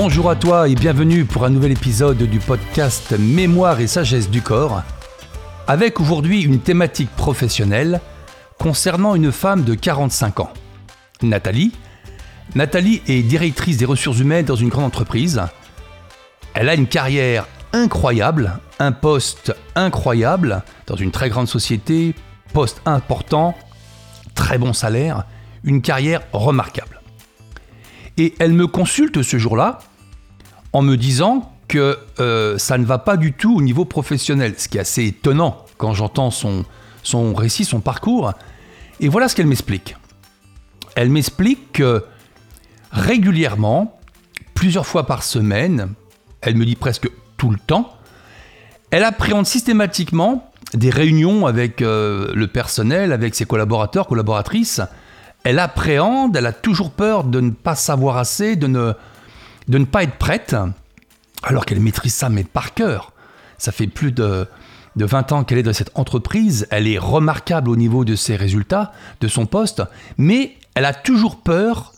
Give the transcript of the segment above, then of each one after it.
Bonjour à toi et bienvenue pour un nouvel épisode du podcast Mémoire et sagesse du corps, avec aujourd'hui une thématique professionnelle concernant une femme de 45 ans, Nathalie. Nathalie est directrice des ressources humaines dans une grande entreprise. Elle a une carrière incroyable, un poste incroyable dans une très grande société, poste important, très bon salaire, une carrière remarquable. Et elle me consulte ce jour-là en me disant que euh, ça ne va pas du tout au niveau professionnel, ce qui est assez étonnant quand j'entends son, récit, son parcours. Et voilà ce qu'elle m'explique. Elle m'explique que régulièrement, plusieurs fois par semaine, elle me dit presque tout le temps, elle appréhende systématiquement des réunions avec euh, le personnel, avec ses collaborateurs, collaboratrices, elle appréhende, elle a toujours peur de ne pas savoir assez, de ne, de ne pas être prête, alors qu'elle maîtrise ça, mais par cœur. Ça fait plus de, de 20 ans qu'elle est dans cette entreprise, elle est remarquable au niveau de ses résultats, de son poste, mais elle a toujours peur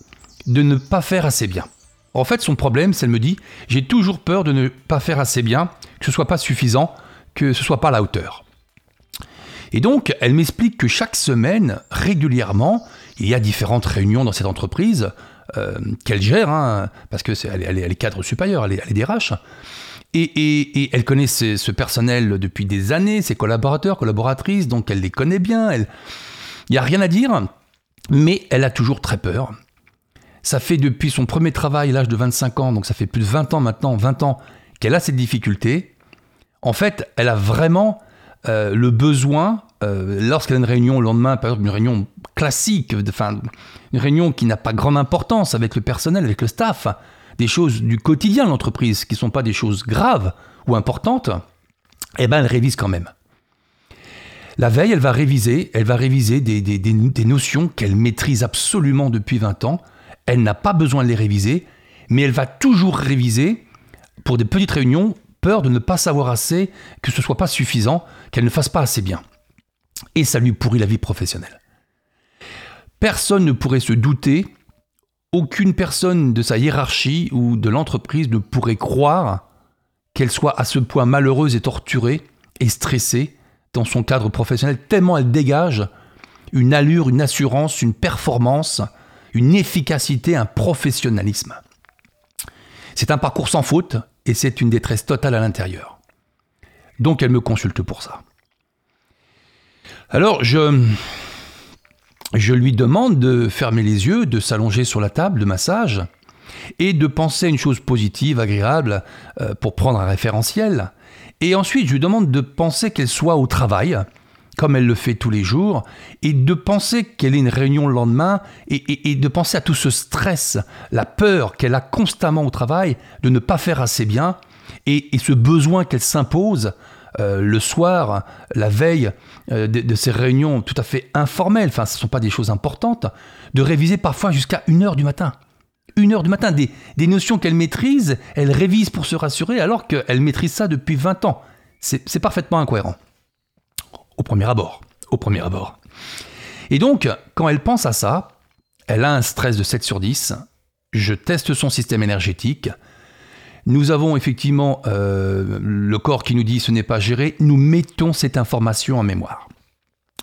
de ne pas faire assez bien. En fait, son problème, c'est elle me dit, j'ai toujours peur de ne pas faire assez bien, que ce soit pas suffisant, que ce soit pas à la hauteur. Et donc, elle m'explique que chaque semaine, régulièrement, il y a différentes réunions dans cette entreprise euh, qu'elle gère, hein, parce que est, elle, est, cadre supérieur, elle est, elle est DRH. Et, elle connaît ce, personnel depuis des années, ses collaborateurs, collaboratrices, donc elle les connaît bien. Il n'y a rien à dire, mais elle a toujours très peur. Ça fait depuis son premier travail, l'âge de 25 ans, donc ça fait plus de 20 ans maintenant, 20 ans, qu'elle a cette difficulté. En fait, elle a vraiment euh, le besoin, euh, lorsqu'elle a une réunion le lendemain, par exemple une réunion classique, enfin, une réunion qui n'a pas grande importance avec le personnel, avec le staff, des choses du quotidien de l'entreprise qui ne sont pas des choses graves ou importantes, eh ben elle révise quand même. La veille, elle va réviser, elle va réviser des, des notions qu'elle maîtrise absolument depuis 20 ans. Elle n'a pas besoin de les réviser, mais elle va toujours réviser pour des petites réunions, peur de ne pas savoir assez, que ce soit pas suffisant, qu'elle ne fasse pas assez bien. Et ça lui pourrit la vie professionnelle. Personne ne pourrait se douter, aucune personne de sa hiérarchie ou de l'entreprise ne pourrait croire qu'elle soit à ce point malheureuse et torturée et stressée dans son cadre professionnel, tellement elle dégage une allure, une assurance, une performance, une efficacité, un professionnalisme. C'est un parcours sans faute et c'est une détresse totale à l'intérieur. Donc elle me consulte pour ça. Alors je, je lui demande de fermer les yeux, de s'allonger sur la table de massage et de penser à une chose positive, agréable, euh, pour prendre un référentiel. Et ensuite, je lui demande de penser qu'elle soit au travail, comme elle le fait tous les jours, et de penser qu'elle ait une réunion le lendemain, et, de penser à tout ce stress, la peur qu'elle a constamment au travail de ne pas faire assez bien, et ce besoin qu'elle s'impose euh, le soir, la veille euh, de, ces réunions tout à fait informelles, enfin ce ne sont pas des choses importantes, de réviser parfois jusqu'à 1h du matin. 1h du matin, des, notions qu'elle maîtrise, elle révise pour se rassurer alors qu'elle maîtrise ça depuis 20 ans. C'est parfaitement incohérent. Au premier abord. Au premier abord. Et donc, quand elle pense à ça, elle a un stress de 7 sur 10. Je teste son système énergétique. Nous avons effectivement euh, le corps qui nous dit ce n'est pas géré. Nous mettons cette information en mémoire.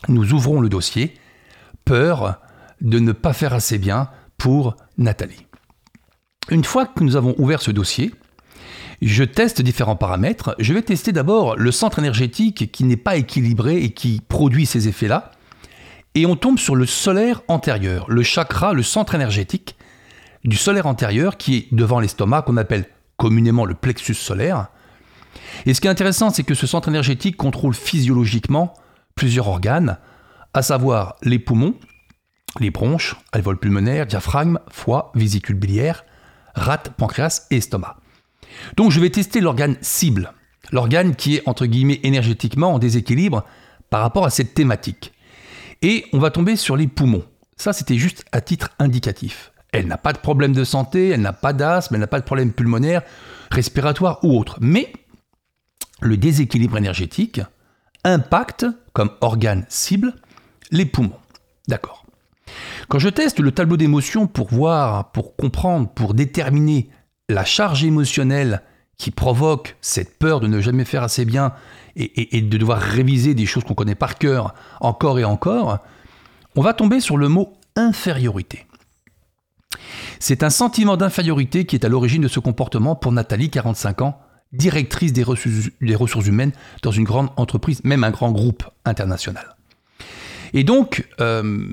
Nous ouvrons le dossier. Peur de ne pas faire assez bien pour Nathalie. Une fois que nous avons ouvert ce dossier, je teste différents paramètres. Je vais tester d'abord le centre énergétique qui n'est pas équilibré et qui produit ces effets-là. Et on tombe sur le solaire antérieur, le chakra, le centre énergétique du solaire antérieur qui est devant l'estomac, qu'on appelle communément le plexus solaire. Et ce qui est intéressant, c'est que ce centre énergétique contrôle physiologiquement plusieurs organes, à savoir les poumons, les bronches, alvéoles pulmonaires, diaphragme, foie, vésicule biliaire, rate, pancréas et estomac. Donc je vais tester l'organe cible, l'organe qui est entre guillemets énergétiquement en déséquilibre par rapport à cette thématique. Et on va tomber sur les poumons. Ça, c'était juste à titre indicatif. Elle n'a pas de problème de santé, elle n'a pas d'asthme, elle n'a pas de problème pulmonaire, respiratoire ou autre. Mais le déséquilibre énergétique impacte, comme organe cible, les poumons. D'accord. Quand je teste le tableau d'émotions pour voir, pour comprendre, pour déterminer la charge émotionnelle qui provoque cette peur de ne jamais faire assez bien et, de devoir réviser des choses qu'on connaît par cœur encore et encore, on va tomber sur le mot infériorité. C'est un sentiment d'infériorité qui est à l'origine de ce comportement pour Nathalie, 45 ans, directrice des ressources, humaines dans une grande entreprise, même un grand groupe international. Et donc, euh,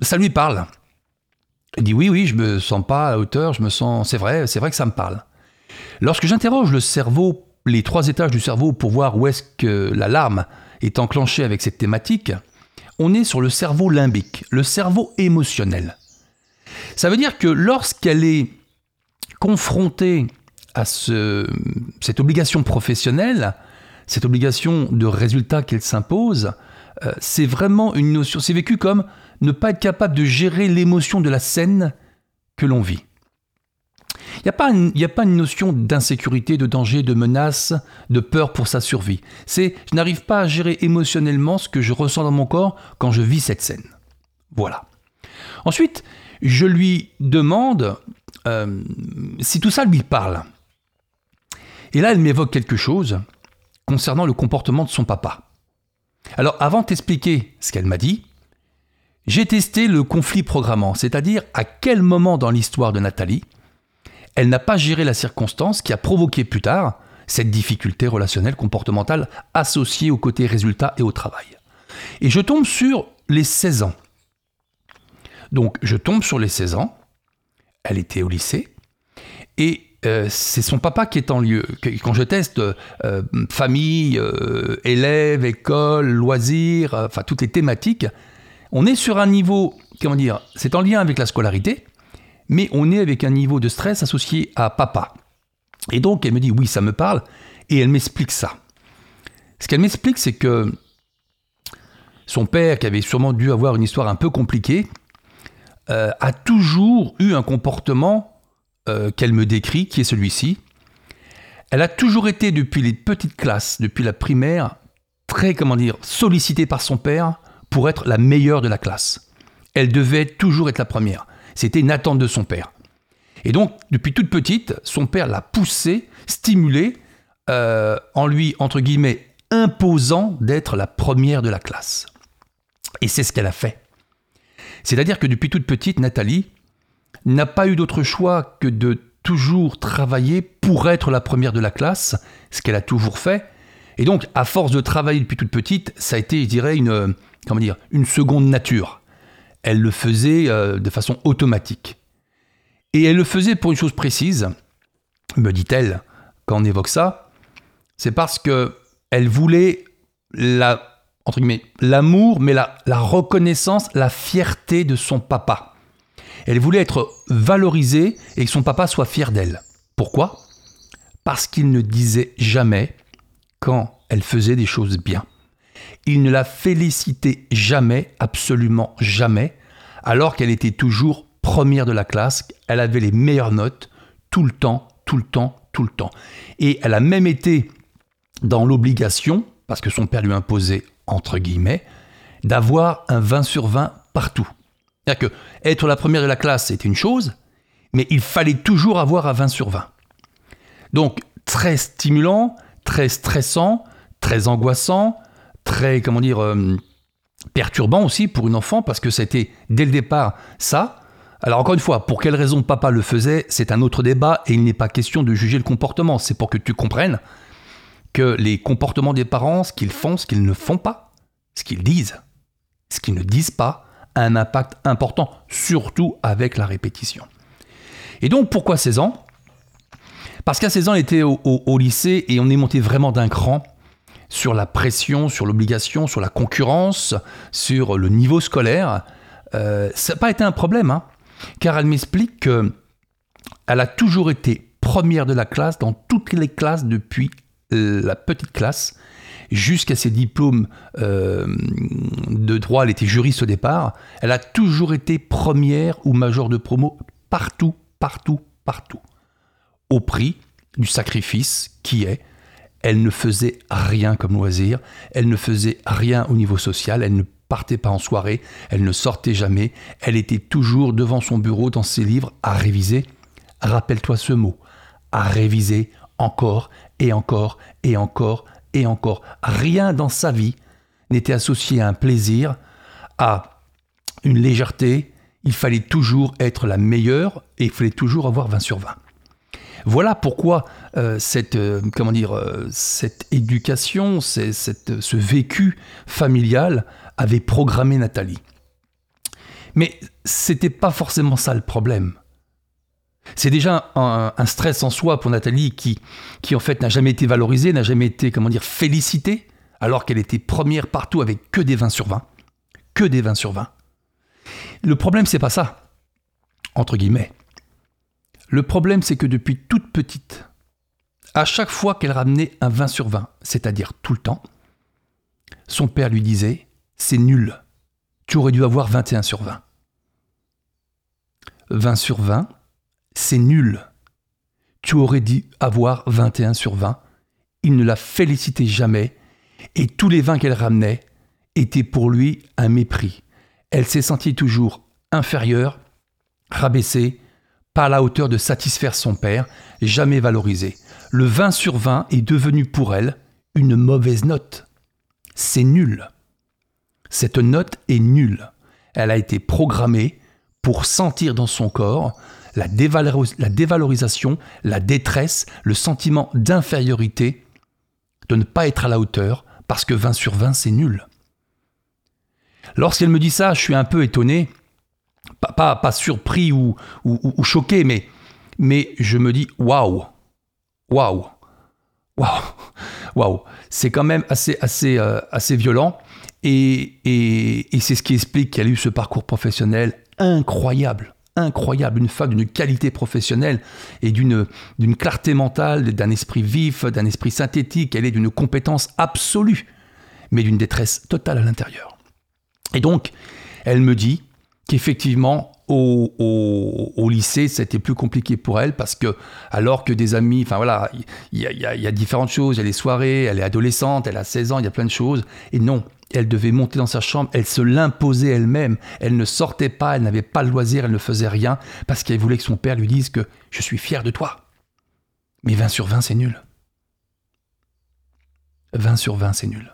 ça lui parle. Il dit oui, oui, je me sens pas à la hauteur, je me sens, c'est vrai, c'est vrai que ça me parle. Lorsque j'interroge le cerveau, les trois étages du cerveau pour voir où est-ce que l'alarme est enclenchée avec cette thématique, on est sur le cerveau limbique, le cerveau émotionnel. Ça veut dire que lorsqu'elle est confrontée à cette obligation professionnelle, cette obligation de résultat qu'elle s'impose, euh, c'est vraiment une notion, c'est vécu comme ne pas être capable de gérer l'émotion de la scène que l'on vit. Il n'y a, a pas une notion d'insécurité, de danger, de menace, de peur pour sa survie. C'est je n'arrive pas à gérer émotionnellement ce que je ressens dans mon corps quand je vis cette scène. Voilà. Ensuite, je lui demande euh, si tout ça lui parle. Et là, elle m'évoque quelque chose concernant le comportement de son papa. Alors, avant de t'expliquer ce qu'elle m'a dit, j'ai testé le conflit programmant, c'est-à-dire à quel moment dans l'histoire de Nathalie, elle n'a pas géré la circonstance qui a provoqué plus tard cette difficulté relationnelle comportementale associée au côté résultat et au travail. Et je tombe sur les 16 ans. Donc je tombe sur les 16 ans, elle était au lycée, et euh, c'est son papa qui est en lieu. Quand je teste euh, famille, euh, élèves, école, loisirs, enfin toutes les thématiques, on est sur un niveau, comment dire, c'est en lien avec la scolarité, mais on est avec un niveau de stress associé à papa. Et donc elle me dit oui, ça me parle, et elle m'explique ça. Ce qu'elle m'explique, c'est que son père, qui avait sûrement dû avoir une histoire un peu compliquée, a toujours eu un comportement euh, qu'elle me décrit, qui est celui-ci. Elle a toujours été, depuis les petites classes, depuis la primaire, très, comment dire, sollicitée par son père pour être la meilleure de la classe. Elle devait toujours être la première. C'était une attente de son père. Et donc, depuis toute petite, son père l'a poussée, stimulée, euh, en lui, entre guillemets, imposant d'être la première de la classe. Et c'est ce qu'elle a fait. C'est-à-dire que depuis toute petite, Nathalie, n'a pas eu d'autre choix que de toujours travailler pour être la première de la classe, ce qu'elle a toujours fait. Et donc, à force de travailler depuis toute petite, ça a été, je dirais, une, une seconde nature. Elle le faisait euh, de façon automatique. Et elle le faisait pour une chose précise, me dit-elle, quand on évoque ça, c'est parce que elle voulait la, entre guillemets, l'amour, mais la, reconnaissance, la fierté de son papa. Elle voulait être valorisée et que son papa soit fier d'elle. Pourquoi? Parce qu'il ne disait jamais quand elle faisait des choses bien. Il ne la félicitait jamais, absolument jamais, alors qu'elle était toujours première de la classe, elle avait les meilleures notes tout le temps, tout le temps, tout le temps. Et elle a même été dans l'obligation, parce que son père lui imposait, entre guillemets, d'avoir un 20 sur 20 partout. C'est-à-dire que être la première de la classe, c'était une chose, mais il fallait toujours avoir à 20 sur 20. Donc, très stimulant, très stressant, très angoissant, très, comment dire, euh, perturbant aussi pour une enfant, parce que c'était dès le départ ça. Alors encore une fois, pour quelle raison papa le faisait, c'est un autre débat, et il n'est pas question de juger le comportement, c'est pour que tu comprennes que les comportements des parents, ce qu'ils font, ce qu'ils ne font pas, ce qu'ils disent, ce qu'ils ne disent pas, un impact important, surtout avec la répétition. Et donc pourquoi 16 ans? Parce qu'à 16 ans, elle était au, lycée et on est monté vraiment d'un cran sur la pression, sur l'obligation, sur la concurrence, sur le niveau scolaire. Euh, ça n'a pas été un problème, hein, car elle m'explique qu'elle a toujours été première de la classe dans toutes les classes depuis la petite classe jusqu'à ses diplômes euh, de droit, elle était juriste au départ, elle a toujours été première ou major de promo partout, partout, partout. Au prix du sacrifice qui est, elle ne faisait rien comme loisir, elle ne faisait rien au niveau social, elle ne partait pas en soirée, elle ne sortait jamais, elle était toujours devant son bureau dans ses livres à réviser. Rappelle-toi ce mot, à réviser encore et encore et encore et encore. Rien dans sa vie n'était associé à un plaisir, à une légèreté. Il fallait toujours être la meilleure et il fallait toujours avoir 20 sur 20. Voilà pourquoi euh, cette, euh, comment dire, euh, cette éducation, cette, ce vécu familial avait programmé Nathalie. Mais c'était pas forcément ça le problème. C'est déjà un, stress en soi pour Nathalie qui, qui en fait n'a jamais été valorisée, n'a jamais été, comment dire, félicitée, alors qu'elle était première partout avec que des 20 sur 20. Que des 20 sur 20. Le problème, c'est pas ça, entre guillemets. Le problème, c'est que depuis toute petite, à chaque fois qu'elle ramenait un 20 sur 20, c'est-à-dire tout le temps, son père lui disait C'est nul, tu aurais dû avoir 21 sur 20. 20 sur 20, c'est nul. Tu aurais dû avoir 21 sur 20. Il ne la félicitait jamais, et tous les 20 qu'elle ramenait étaient pour lui un mépris. Elle s'est sentie toujours inférieure, rabaissée, pas à la hauteur de satisfaire son père, jamais valorisée. Le 20 sur 20 est devenu pour elle une mauvaise note. C'est nul. Cette note est nulle. Elle a été programmée pour sentir dans son corps la, dévalorisation, la détresse, le sentiment d'infériorité, de ne pas être à la hauteur, parce que 20 sur 20, c'est nul. Lorsqu'elle me dit ça, je suis un peu étonné, pas, surpris ou, choqué, mais, je me dis waouh, waouh, waouh, waouh. C'est quand même assez, assez, euh, violent. Et, et, et c'est ce qui explique qu'elle a eu ce parcours professionnel incroyable incroyable, une femme d'une qualité professionnelle et d'une, clarté mentale, d'un esprit vif, d'un esprit synthétique, elle est d'une compétence absolue, mais d'une détresse totale à l'intérieur. Et donc, elle me dit qu'effectivement, au, lycée, c'était plus compliqué pour elle parce que, alors que des amis, enfin voilà, il y, y a, différentes choses, il y a les soirées, elle est adolescente, elle a 16 ans, il y a plein de choses. Et non, elle devait monter dans sa chambre, elle se l'imposait elle-même, elle ne sortait pas, elle n'avait pas le loisir, elle ne faisait rien, parce qu'elle voulait que son père lui dise que je suis fier de toi. Mais 20 sur 20, c'est nul. 20 sur 20, c'est nul.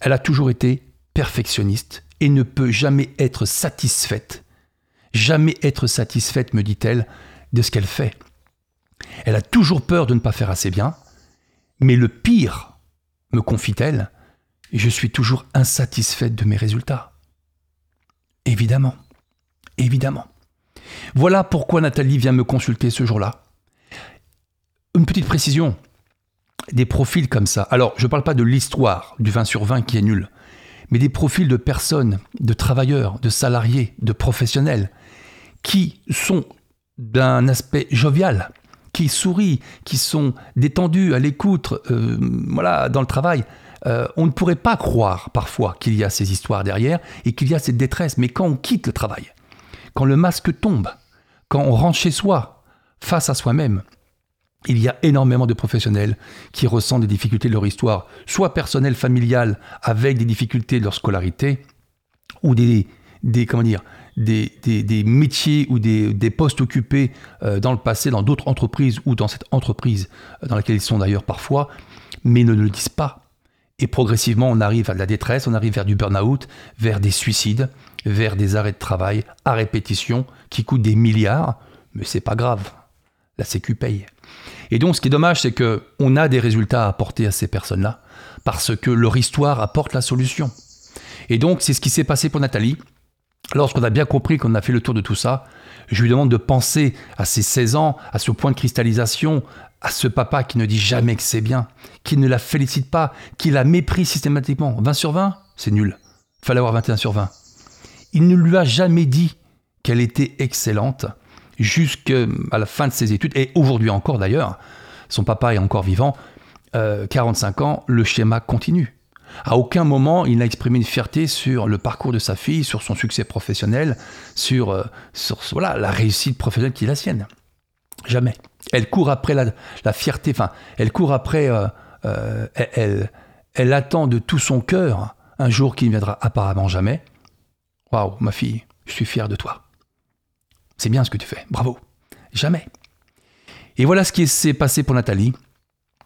Elle a toujours été perfectionniste et ne peut jamais être satisfaite. Jamais être satisfaite, me dit-elle, de ce qu'elle fait. Elle a toujours peur de ne pas faire assez bien, mais le pire, me confie-t-elle, et je suis toujours insatisfaite de mes résultats. Évidemment, évidemment. Voilà pourquoi Nathalie vient me consulter ce jour-là. Une petite précision, des profils comme ça. Alors, je ne parle pas de l'histoire du 20 sur 20 qui est nul, mais des profils de personnes, de travailleurs, de salariés, de professionnels, qui sont d'un aspect jovial, qui sourient, qui sont détendus à l'écoute, euh, voilà, dans le travail. Euh, on ne pourrait pas croire parfois qu'il y a ces histoires derrière et qu'il y a cette détresse. Mais quand on quitte le travail, quand le masque tombe, quand on rentre chez soi, face à soi-même, il y a énormément de professionnels qui ressentent des difficultés de leur histoire, soit personnelles, familiales, avec des difficultés de leur scolarité, ou des, des comment dire, des, métiers ou des, postes occupés euh, dans le passé dans d'autres entreprises ou dans cette entreprise euh, dans laquelle ils sont d'ailleurs parfois, mais ne le disent pas et progressivement, on arrive à de la détresse, on arrive vers du burn-out, vers des suicides, vers des arrêts de travail à répétition qui coûtent des milliards, mais c'est pas grave. La Sécu paye. Et donc, ce qui est dommage, c'est que on a des résultats à apporter à ces personnes-là parce que leur histoire apporte la solution. Et donc, c'est ce qui s'est passé pour Nathalie. Lorsqu'on a bien compris qu'on a fait le tour de tout ça, je lui demande de penser à ses 16 ans, à ce point de cristallisation, à ce papa qui ne dit jamais que c'est bien, qui ne la félicite pas, qui la méprise systématiquement. 20 sur 20, c'est nul. Fallait avoir 21 sur 20. Il ne lui a jamais dit qu'elle était excellente jusqu'à la fin de ses études, et aujourd'hui encore d'ailleurs, son papa est encore vivant, 45 euh, ans, le schéma continue. À aucun moment, il n'a exprimé une fierté sur le parcours de sa fille, sur son succès professionnel, sur, euh, sur voilà, la réussite professionnelle qui est la sienne. Jamais. Elle court après la, fierté, enfin, elle court après, euh, euh, elle, elle, attend de tout son cœur un jour qui ne viendra apparemment jamais. Waouh, ma fille, je suis fier de toi. C'est bien ce que tu fais, bravo. Jamais. Et voilà ce qui s'est passé pour Nathalie.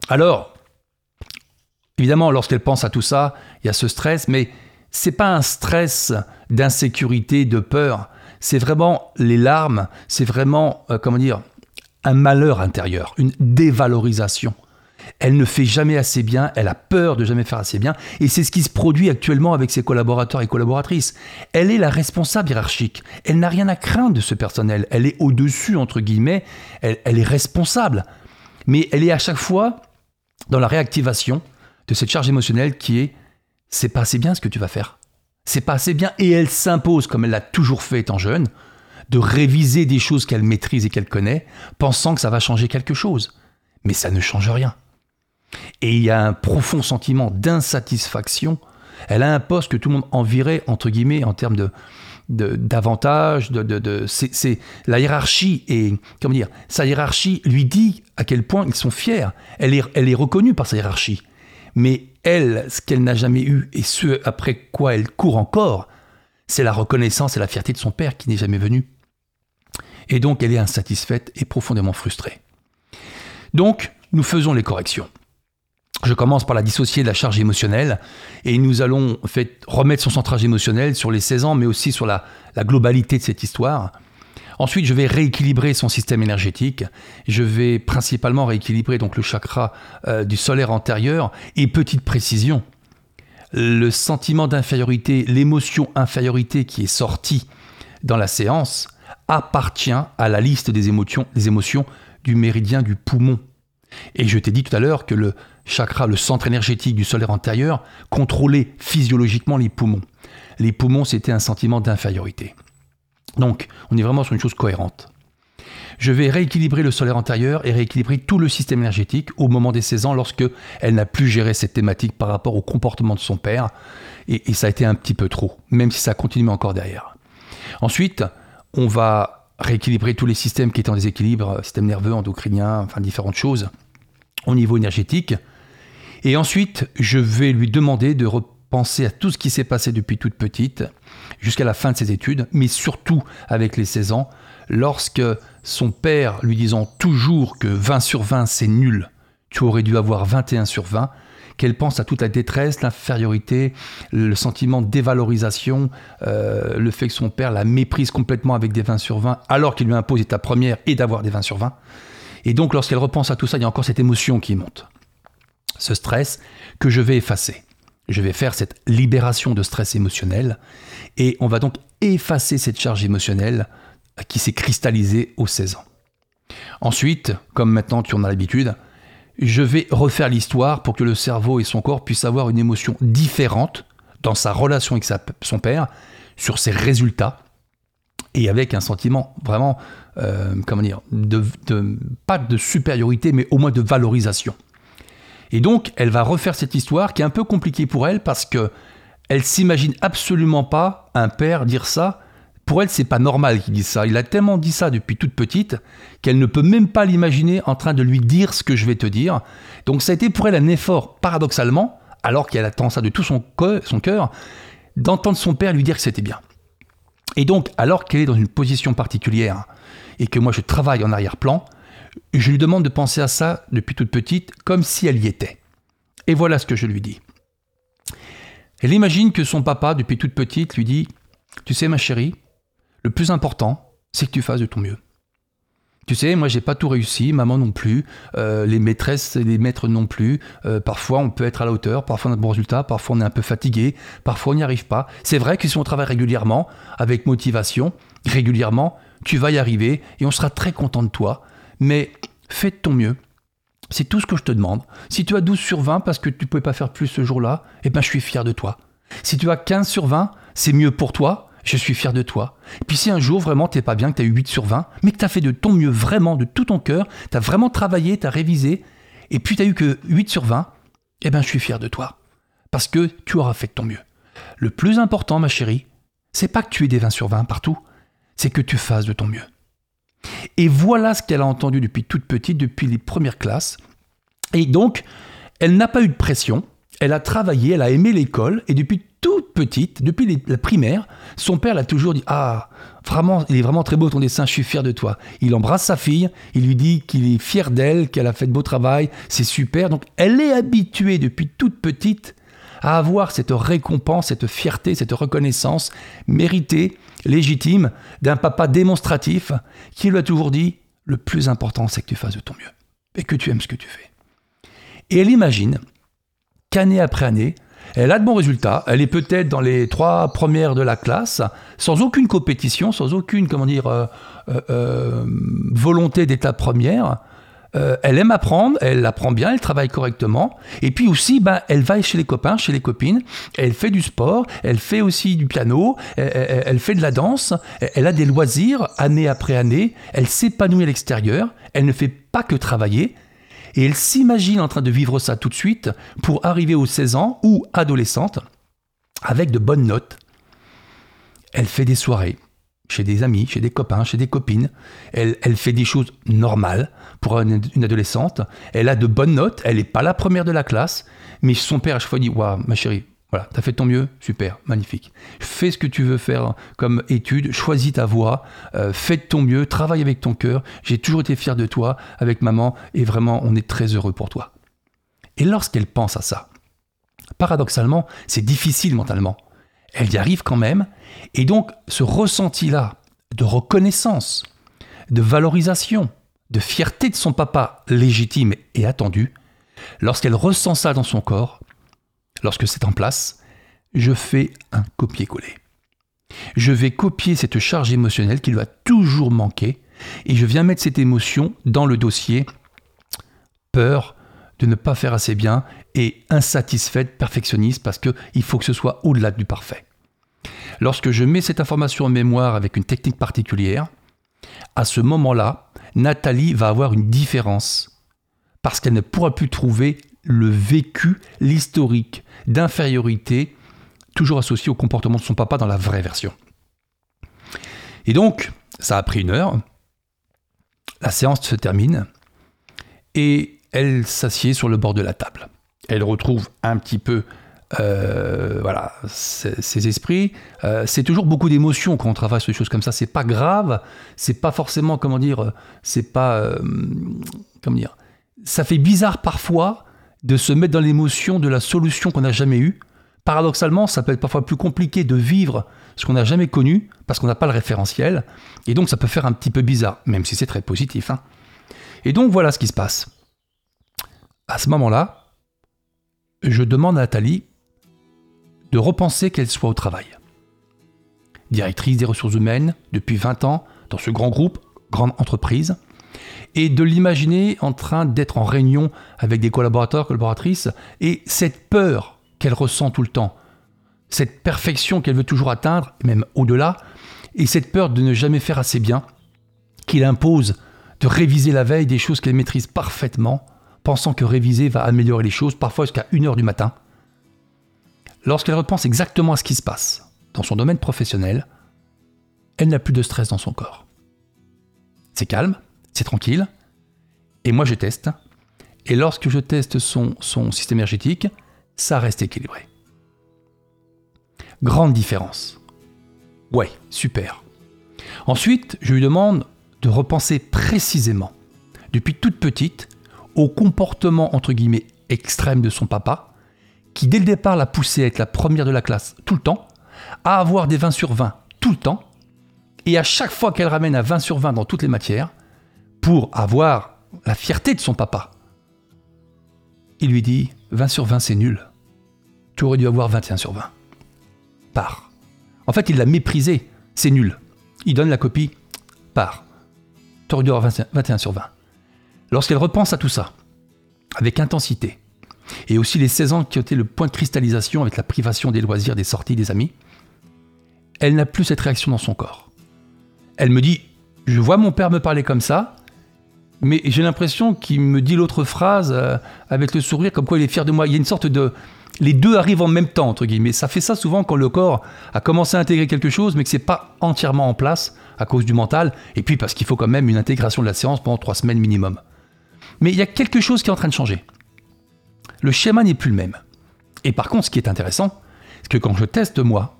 Alors, évidemment, lorsqu'elle pense à tout ça, il y a ce stress, mais c'est pas un stress d'insécurité, de peur. C'est vraiment les larmes, c'est vraiment, euh, comment dire, un malheur intérieur, une dévalorisation. Elle ne fait jamais assez bien, elle a peur de jamais faire assez bien, et c'est ce qui se produit actuellement avec ses collaborateurs et collaboratrices. Elle est la responsable hiérarchique, elle n'a rien à craindre de ce personnel, elle est au-dessus, entre guillemets, elle, elle est responsable, mais elle est à chaque fois dans la réactivation de cette charge émotionnelle qui est c'est pas assez bien ce que tu vas faire. C'est pas assez bien, et elle s'impose, comme elle l'a toujours fait étant jeune, de réviser des choses qu'elle maîtrise et qu'elle connaît, pensant que ça va changer quelque chose. Mais ça ne change rien. Et il y a un profond sentiment d'insatisfaction. Elle a un poste que tout le monde envirait, entre guillemets, en termes de, d'avantages, de, de, c'est, la hiérarchie et comment dire, sa hiérarchie lui dit à quel point ils sont fiers. Elle est, elle est reconnue par sa hiérarchie. Mais elle, ce qu'elle n'a jamais eu et ce après quoi elle court encore, c'est la reconnaissance et la fierté de son père qui n'est jamais venu. Et donc elle est insatisfaite et profondément frustrée. Donc nous faisons les corrections. Je commence par la dissocier de la charge émotionnelle et nous allons remettre son centrage émotionnel sur les 16 ans, mais aussi sur la, globalité de cette histoire. Ensuite, je vais rééquilibrer son système énergétique. Je vais principalement rééquilibrer donc le chakra euh, du solaire antérieur et petite précision. Le sentiment d'infériorité, l'émotion infériorité qui est sortie dans la séance appartient à la liste des émotions, des émotions du méridien du poumon. Et je t'ai dit tout à l'heure que le chakra, le centre énergétique du solaire antérieur, contrôlait physiologiquement les poumons. Les poumons, c'était un sentiment d'infériorité. Donc, on est vraiment sur une chose cohérente. Je vais rééquilibrer le solaire antérieur et rééquilibrer tout le système énergétique au moment des 16 ans lorsque elle n'a plus géré cette thématique par rapport au comportement de son père. Et, et ça a été un petit peu trop, même si ça continue encore derrière. Ensuite, on va rééquilibrer tous les systèmes qui étaient en déséquilibre, système nerveux, endocrinien, enfin différentes choses au niveau énergétique. Et ensuite, je vais lui demander de repenser à tout ce qui s'est passé depuis toute petite, jusqu'à la fin de ses études, mais surtout avec les 16 ans, lorsque son père lui disant toujours que 20 sur 20 c'est nul, tu aurais dû avoir 21 sur 20, qu'elle pense à toute la détresse, l'infériorité, le sentiment de dévalorisation, euh, le fait que son père la méprise complètement avec des 20 sur 20, alors qu'il lui impose ta première et d'avoir des 20 sur 20. Et donc lorsqu'elle repense à tout ça, il y a encore cette émotion qui monte ce stress que je vais effacer. Je vais faire cette libération de stress émotionnel et on va donc effacer cette charge émotionnelle qui s'est cristallisée aux 16 ans. Ensuite, comme maintenant tu en as l'habitude, je vais refaire l'histoire pour que le cerveau et son corps puissent avoir une émotion différente dans sa relation avec son père, sur ses résultats, et avec un sentiment vraiment, euh, comment dire, pas de supériorité, mais au moins de valorisation. Et donc, elle va refaire cette histoire qui est un peu compliquée pour elle parce que elle s'imagine absolument pas un père dire ça. Pour elle, c'est pas normal qu'il dise ça. Il a tellement dit ça depuis toute petite qu'elle ne peut même pas l'imaginer en train de lui dire ce que je vais te dire. Donc, ça a été pour elle un effort, paradoxalement, alors qu'elle attend ça de tout son cœur, d'entendre son père lui dire que c'était bien. Et donc, alors qu'elle est dans une position particulière et que moi je travaille en arrière-plan, je lui demande de penser à ça depuis toute petite, comme si elle y était. Et voilà ce que je lui dis. Elle imagine que son papa, depuis toute petite, lui dit Tu sais, ma chérie, le plus important, c'est que tu fasses de ton mieux. Tu sais, moi, j'ai pas tout réussi, maman non plus, euh, les maîtresses et les maîtres non plus. Euh, parfois, on peut être à la hauteur, parfois on a de bons résultats, parfois on est un peu fatigué, parfois on n'y arrive pas. C'est vrai que si on travaille régulièrement, avec motivation, régulièrement, tu vas y arriver et on sera très content de toi mais fais de ton mieux. C'est tout ce que je te demande. Si tu as 12 sur 20 parce que tu ne pouvais pas faire plus ce jour-là, eh ben je suis fier de toi. Si tu as 15 sur 20, c'est mieux pour toi, je suis fier de toi. Puis si un jour vraiment t'es pas bien, que tu as eu 8 sur 20, mais que tu as fait de ton mieux vraiment, de tout ton cœur, tu as vraiment travaillé, tu as révisé, et puis tu as eu que 8 sur 20, eh ben je suis fier de toi. Parce que tu auras fait de ton mieux. Le plus important, ma chérie, c'est pas que tu aies des 20 sur 20 partout, c'est que tu fasses de ton mieux. Et voilà ce qu'elle a entendu depuis toute petite, depuis les premières classes. Et donc, elle n'a pas eu de pression, elle a travaillé, elle a aimé l'école, et depuis toute petite, depuis la primaire, son père l'a toujours dit Ah, vraiment, il est vraiment très beau ton dessin, je suis fier de toi. Il embrasse sa fille, il lui dit qu'il est fier d'elle, qu'elle a fait de beau travail, c'est super. Donc elle est habituée depuis toute petite à avoir cette récompense, cette fierté, cette reconnaissance méritée, légitime, d'un papa démonstratif qui lui a toujours dit Le plus important, c'est que tu fasses de ton mieux et que tu aimes ce que tu fais. Et elle imagine qu'année après année, elle a de bons résultats. Elle est peut-être dans les trois premières de la classe, sans aucune compétition, sans aucune, comment dire, euh, euh, euh, volonté d'état première. Elle aime apprendre, elle apprend bien, elle travaille correctement. Et puis aussi, ben, elle va chez les copains, chez les copines. Elle fait du sport, elle fait aussi du piano, elle fait de la danse. Elle a des loisirs année après année. Elle s'épanouit à l'extérieur. Elle ne fait pas que travailler. Et elle s'imagine en train de vivre ça tout de suite pour arriver aux 16 ans ou adolescente avec de bonnes notes. Elle fait des soirées chez des amis, chez des copains, chez des copines. Elle, elle fait des choses normales pour une, adolescente. Elle a de bonnes notes. Elle n'est pas la première de la classe. Mais son père à chaque fois dit Waouh, ma chérie, voilà, t'as fait ton mieux, super, magnifique. Fais ce que tu veux faire comme étude, choisis ta voie, euh, fais de ton mieux, travaille avec ton cœur. J'ai toujours été fier de toi avec maman et vraiment, on est très heureux pour toi. Et lorsqu'elle pense à ça, paradoxalement, c'est difficile mentalement. Elle y arrive quand même, et donc ce ressenti-là de reconnaissance, de valorisation, de fierté de son papa légitime et attendu, lorsqu'elle ressent ça dans son corps, lorsque c'est en place, je fais un copier-coller. Je vais copier cette charge émotionnelle qui lui a toujours manqué et je viens mettre cette émotion dans le dossier peur de ne pas faire assez bien et insatisfaite, perfectionniste parce qu'il faut que ce soit au-delà du parfait. Lorsque je mets cette information en mémoire avec une technique particulière, à ce moment-là, Nathalie va avoir une différence parce qu'elle ne pourra plus trouver le vécu, l'historique d'infériorité, toujours associé au comportement de son papa dans la vraie version. Et donc, ça a pris une heure, la séance se termine, et elle s'assied sur le bord de la table. Elle retrouve un petit peu euh, voilà, ses, esprits. Euh, c'est toujours beaucoup d'émotions quand on travaille sur des choses comme ça. C'est pas grave, c'est pas forcément, comment dire, c'est pas, euh, comment dire, ça fait bizarre parfois de se mettre dans l'émotion de la solution qu'on n'a jamais eue. Paradoxalement, ça peut être parfois plus compliqué de vivre ce qu'on n'a jamais connu parce qu'on n'a pas le référentiel. Et donc ça peut faire un petit peu bizarre, même si c'est très positif. Hein. Et donc voilà ce qui se passe. À ce moment-là, je demande à Nathalie de repenser qu'elle soit au travail. Directrice des ressources humaines depuis 20 ans dans ce grand groupe, grande entreprise, et de l'imaginer en train d'être en réunion avec des collaborateurs, collaboratrices, et cette peur qu'elle ressent tout le temps, cette perfection qu'elle veut toujours atteindre, même au-delà, et cette peur de ne jamais faire assez bien, qu'il impose de réviser la veille des choses qu'elle maîtrise parfaitement, pensant que réviser va améliorer les choses, parfois jusqu'à 1h du matin. Lorsqu'elle repense exactement à ce qui se passe dans son domaine professionnel, elle n'a plus de stress dans son corps. C'est calme, c'est tranquille. Et moi, je teste. Et lorsque je teste son, son système énergétique, ça reste équilibré. Grande différence. Ouais, super. Ensuite, je lui demande de repenser précisément, depuis toute petite, au comportement entre guillemets extrême de son papa, qui dès le départ l'a poussé à être la première de la classe tout le temps, à avoir des 20 sur 20 tout le temps, et à chaque fois qu'elle ramène à 20 sur 20 dans toutes les matières, pour avoir la fierté de son papa. Il lui dit 20 sur 20 c'est nul. Tu aurais dû avoir 21 sur 20. Part. En fait, il l'a méprisé. C'est nul. Il donne la copie. Part. Tu aurais dû avoir 21 sur 20. Lorsqu'elle repense à tout ça, avec intensité, et aussi les 16 ans qui ont été le point de cristallisation avec la privation des loisirs, des sorties, des amis, elle n'a plus cette réaction dans son corps. Elle me dit, je vois mon père me parler comme ça, mais j'ai l'impression qu'il me dit l'autre phrase euh, avec le sourire, comme quoi il est fier de moi. Il y a une sorte de. Les deux arrivent en même temps, entre guillemets. Ça fait ça souvent quand le corps a commencé à intégrer quelque chose, mais que c'est pas entièrement en place à cause du mental, et puis parce qu'il faut quand même une intégration de la séance pendant trois semaines minimum. Mais il y a quelque chose qui est en train de changer. Le schéma n'est plus le même. Et par contre, ce qui est intéressant, que quand je teste moi,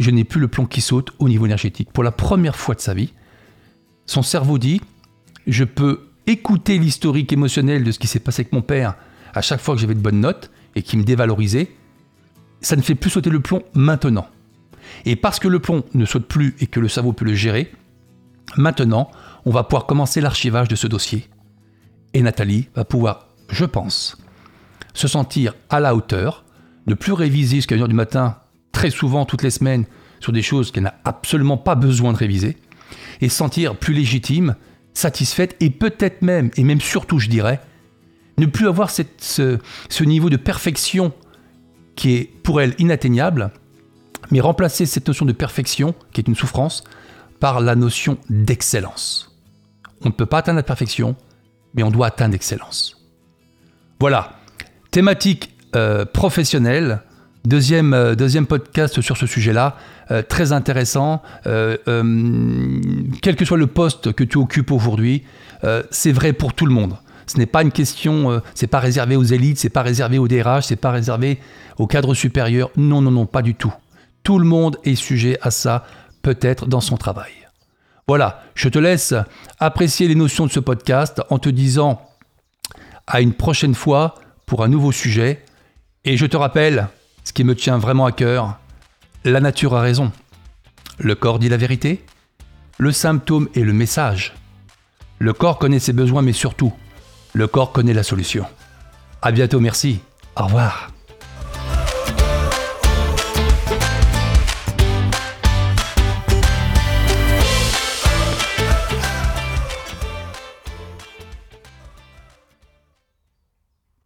je n'ai plus le plomb qui saute au niveau énergétique. Pour la première fois de sa vie, son cerveau dit, je peux écouter l'historique émotionnel de ce qui s'est passé avec mon père à chaque fois que j'avais de bonnes notes et qui me dévalorisait. Ça ne fait plus sauter le plomb maintenant. Et parce que le plomb ne saute plus et que le cerveau peut le gérer, maintenant, on va pouvoir commencer l'archivage de ce dossier. Et Nathalie va pouvoir, je pense, se sentir à la hauteur, ne plus réviser jusqu'à 1h du matin, très souvent toutes les semaines, sur des choses qu'elle n'a absolument pas besoin de réviser, et sentir plus légitime, satisfaite, et peut-être même, et même surtout je dirais, ne plus avoir ce niveau de perfection qui est pour elle inatteignable, mais remplacer cette notion de perfection, qui est une souffrance, par la notion d'excellence. On ne peut pas atteindre la perfection, mais on doit atteindre l'excellence. Voilà, Thématique euh, professionnelle. Deuxième, euh, deuxième podcast sur ce sujet-là, euh, très intéressant. quel que soit le poste que tu occupes aujourd'hui, c'est vrai pour tout le monde. Ce n'est pas une question, c'est pas réservé aux élites, c'est pas réservé aux DRH, c'est pas réservé aux cadres supérieurs. Non, non, non, pas du tout. Tout le monde est sujet à ça, peut-être dans son travail. Voilà, je te laisse apprécier les notions de ce podcast en te disant à une prochaine fois pour un nouveau sujet. Et je te rappelle, ce qui me tient vraiment à cœur, la nature a raison. Le corps dit la vérité, le symptôme est le message. Le corps connaît ses besoins, mais surtout, le corps connaît la solution. À bientôt, merci. Au revoir.